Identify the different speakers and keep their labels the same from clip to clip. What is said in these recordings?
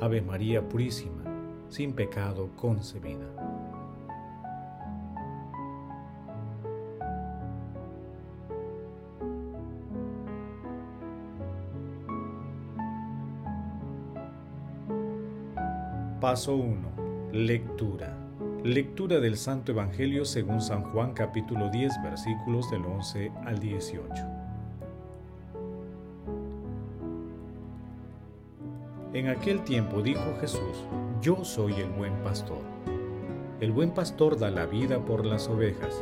Speaker 1: Ave María Purísima, sin pecado concebida. Paso 1. Lectura. Lectura del Santo Evangelio según San Juan capítulo 10 versículos del 11 al 18. En aquel tiempo dijo Jesús, Yo soy el buen pastor. El buen pastor da la vida por las ovejas.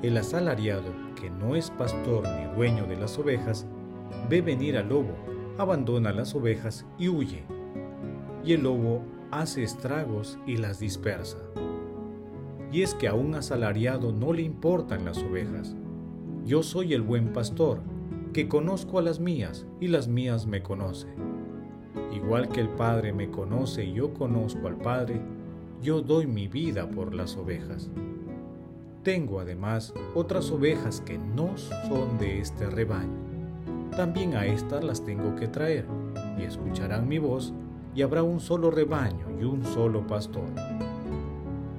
Speaker 1: El asalariado, que no es pastor ni dueño de las ovejas, ve venir al lobo, abandona las ovejas y huye. Y el lobo hace estragos y las dispersa. Y es que a un asalariado no le importan las ovejas. Yo soy el buen pastor, que conozco a las mías y las mías me conocen Igual que el Padre me conoce y yo conozco al Padre, yo doy mi vida por las ovejas. Tengo además otras ovejas que no son de este rebaño. También a estas las tengo que traer, y escucharán mi voz, y habrá un solo rebaño y un solo pastor.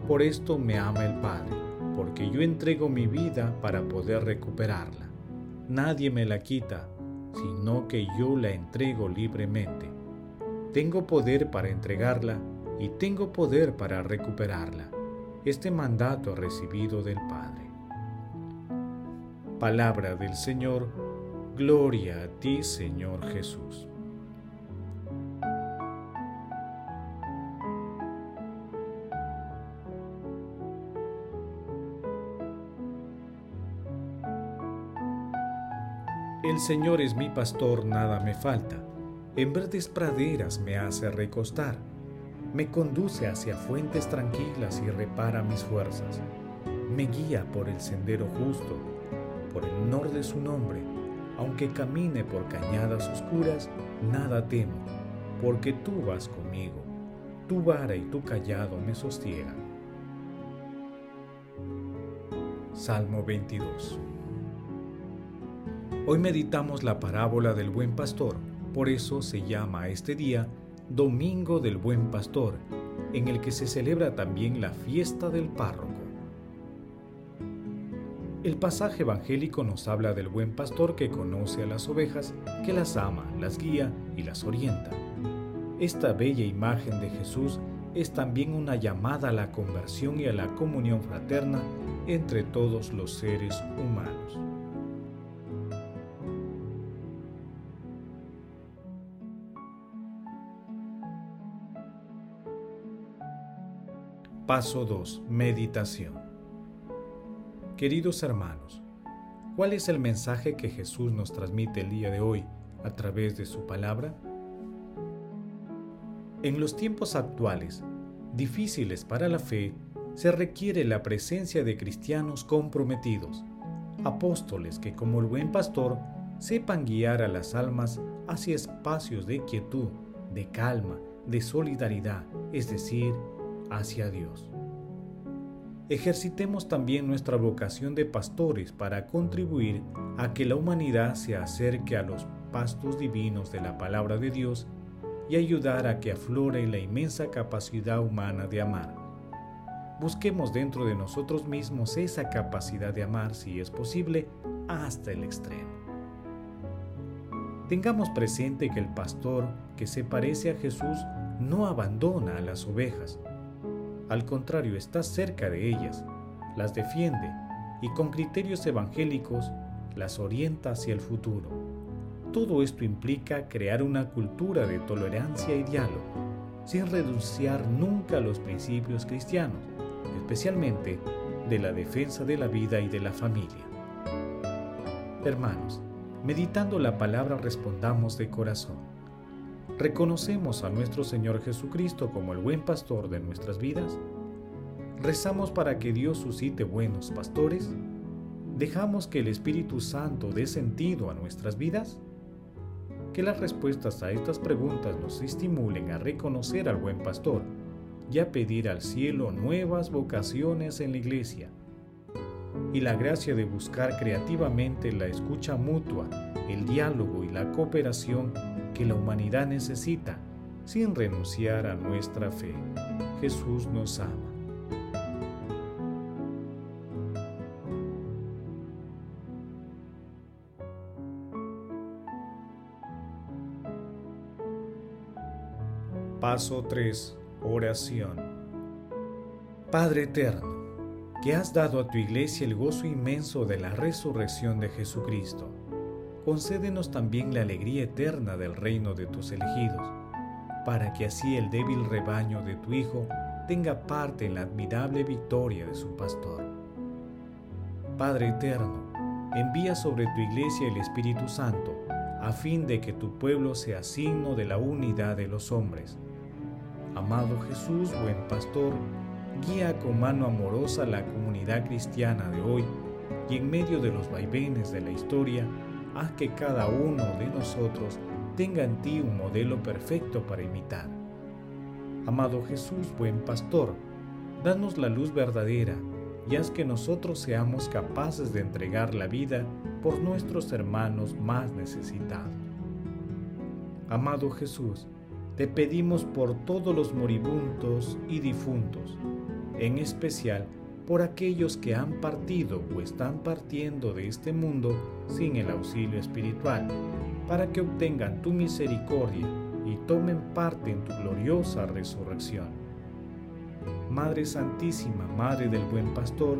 Speaker 1: Por esto me ama el Padre, porque yo entrego mi vida para poder recuperarla. Nadie me la quita, sino que yo la entrego libremente tengo poder para entregarla y tengo poder para recuperarla. Este mandato recibido del Padre. Palabra del Señor, gloria a ti Señor Jesús. El Señor es mi pastor, nada me falta en verdes praderas me hace recostar, me conduce hacia fuentes tranquilas y repara mis fuerzas, me guía por el sendero justo, por el honor de su nombre, aunque camine por cañadas oscuras, nada temo, porque tú vas conmigo, tu vara y tu callado me sostiegan. Salmo 22 Hoy meditamos la parábola del buen pastor por eso se llama este día Domingo del Buen Pastor, en el que se celebra también la fiesta del párroco. El pasaje evangélico nos habla del buen pastor que conoce a las ovejas, que las ama, las guía y las orienta. Esta bella imagen de Jesús es también una llamada a la conversión y a la comunión fraterna entre todos los seres humanos. Paso 2. Meditación. Queridos hermanos, ¿cuál es el mensaje que Jesús nos transmite el día de hoy a través de su palabra? En los tiempos actuales, difíciles para la fe, se requiere la presencia de cristianos comprometidos, apóstoles que como el buen pastor sepan guiar a las almas hacia espacios de quietud, de calma, de solidaridad, es decir, hacia Dios. Ejercitemos también nuestra vocación de pastores para contribuir a que la humanidad se acerque a los pastos divinos de la palabra de Dios y ayudar a que aflore la inmensa capacidad humana de amar. Busquemos dentro de nosotros mismos esa capacidad de amar, si es posible, hasta el extremo. Tengamos presente que el pastor que se parece a Jesús no abandona a las ovejas, al contrario, está cerca de ellas, las defiende y con criterios evangélicos las orienta hacia el futuro. Todo esto implica crear una cultura de tolerancia y diálogo, sin renunciar nunca los principios cristianos, especialmente de la defensa de la vida y de la familia. Hermanos, meditando la palabra respondamos de corazón. ¿Reconocemos a nuestro Señor Jesucristo como el buen pastor de nuestras vidas? ¿Rezamos para que Dios suscite buenos pastores? ¿Dejamos que el Espíritu Santo dé sentido a nuestras vidas? Que las respuestas a estas preguntas nos estimulen a reconocer al buen pastor y a pedir al cielo nuevas vocaciones en la iglesia. Y la gracia de buscar creativamente la escucha mutua, el diálogo y la cooperación que la humanidad necesita sin renunciar a nuestra fe. Jesús nos ama. Paso 3. Oración. Padre eterno, que has dado a tu iglesia el gozo inmenso de la resurrección de Jesucristo, concédenos también la alegría eterna del reino de tus elegidos, para que así el débil rebaño de tu Hijo tenga parte en la admirable victoria de su pastor. Padre eterno, envía sobre tu iglesia el Espíritu Santo, a fin de que tu pueblo sea signo de la unidad de los hombres Amado Jesús, buen pastor, guía con mano amorosa la comunidad cristiana de hoy y en medio de los vaivenes de la historia, haz que cada uno de nosotros tenga en ti un modelo perfecto para imitar. Amado Jesús, buen pastor, danos la luz verdadera y haz que nosotros seamos capaces de entregar la vida por nuestros hermanos más necesitados. Amado Jesús, te pedimos por todos los moribundos y difuntos, en especial por aquellos que han partido o están partiendo de este mundo sin el auxilio espiritual, para que obtengan tu misericordia y tomen parte en tu gloriosa resurrección. Madre Santísima, Madre del Buen Pastor,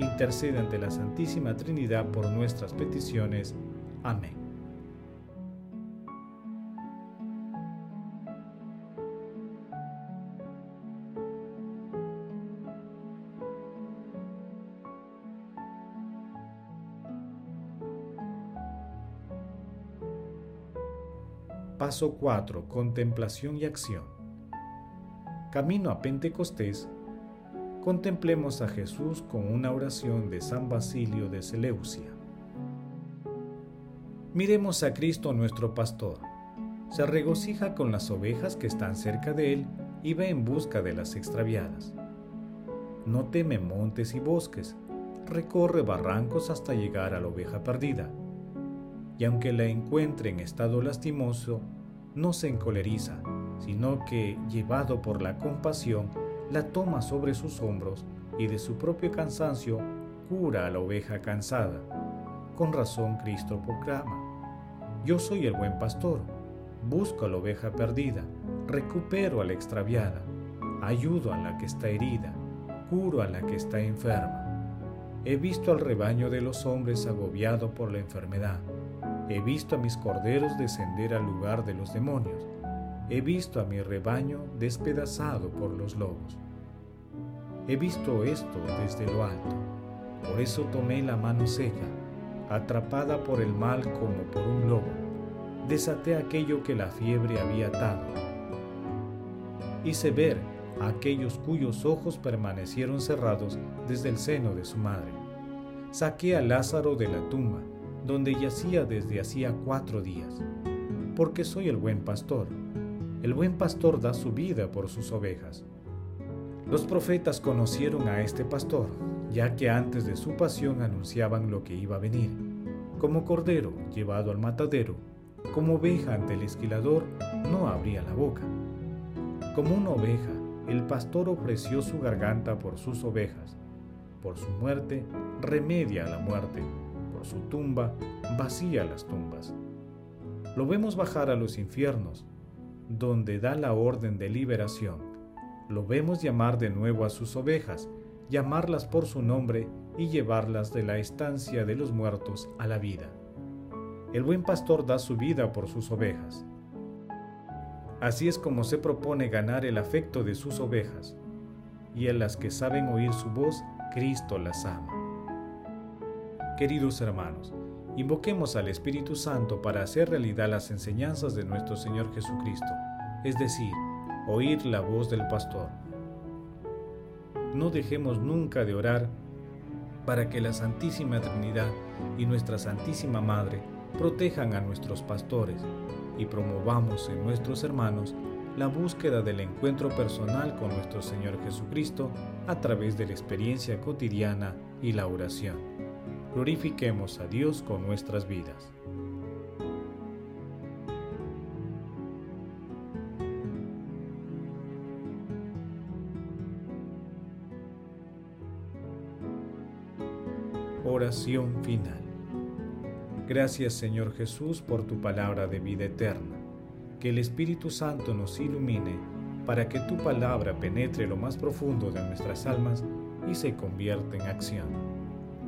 Speaker 1: intercede ante la Santísima Trinidad por nuestras peticiones. Amén. Paso 4. Contemplación y acción. Camino a Pentecostés, contemplemos a Jesús con una oración de San Basilio de Seleucia. Miremos a Cristo nuestro pastor. Se regocija con las ovejas que están cerca de él y va en busca de las extraviadas. No teme montes y bosques, recorre barrancos hasta llegar a la oveja perdida y aunque la encuentre en estado lastimoso, no se encoleriza, sino que, llevado por la compasión, la toma sobre sus hombros y de su propio cansancio cura a la oveja cansada. Con razón Cristo proclama, Yo soy el buen pastor, busco a la oveja perdida, recupero a la extraviada, ayudo a la que está herida, curo a la que está enferma. He visto al rebaño de los hombres agobiado por la enfermedad He visto a mis corderos descender al lugar de los demonios. He visto a mi rebaño despedazado por los lobos. He visto esto desde lo alto. Por eso tomé la mano seca, atrapada por el mal como por un lobo. Desaté aquello que la fiebre había atado. Hice ver a aquellos cuyos ojos permanecieron cerrados desde el seno de su madre. Saqué a Lázaro de la tumba donde yacía desde hacía cuatro días, porque soy el buen pastor. El buen pastor da su vida por sus ovejas. Los profetas conocieron a este pastor, ya que antes de su pasión anunciaban lo que iba a venir. Como cordero llevado al matadero, como oveja ante el esquilador, no abría la boca. Como una oveja, el pastor ofreció su garganta por sus ovejas. Por su muerte, remedia a la muerte su tumba, vacía las tumbas. Lo vemos bajar a los infiernos, donde da la orden de liberación. Lo vemos llamar de nuevo a sus ovejas, llamarlas por su nombre y llevarlas de la estancia de los muertos a la vida. El buen pastor da su vida por sus ovejas. Así es como se propone ganar el afecto de sus ovejas, y a las que saben oír su voz, Cristo las ama. Queridos hermanos, Invoquemos al Espíritu Santo para hacer realidad las enseñanzas de nuestro Señor Jesucristo, es decir, oír la voz del pastor. No dejemos nunca de orar para que la Santísima Trinidad y nuestra Santísima Madre protejan a nuestros pastores y promovamos en nuestros hermanos la búsqueda del encuentro personal con nuestro Señor Jesucristo a través de la experiencia cotidiana y la oración. Glorifiquemos a Dios con nuestras vidas. Oración final. Gracias Señor Jesús por tu palabra de vida eterna. Que el Espíritu Santo nos ilumine para que tu palabra penetre lo más profundo de nuestras almas y se convierta en acción.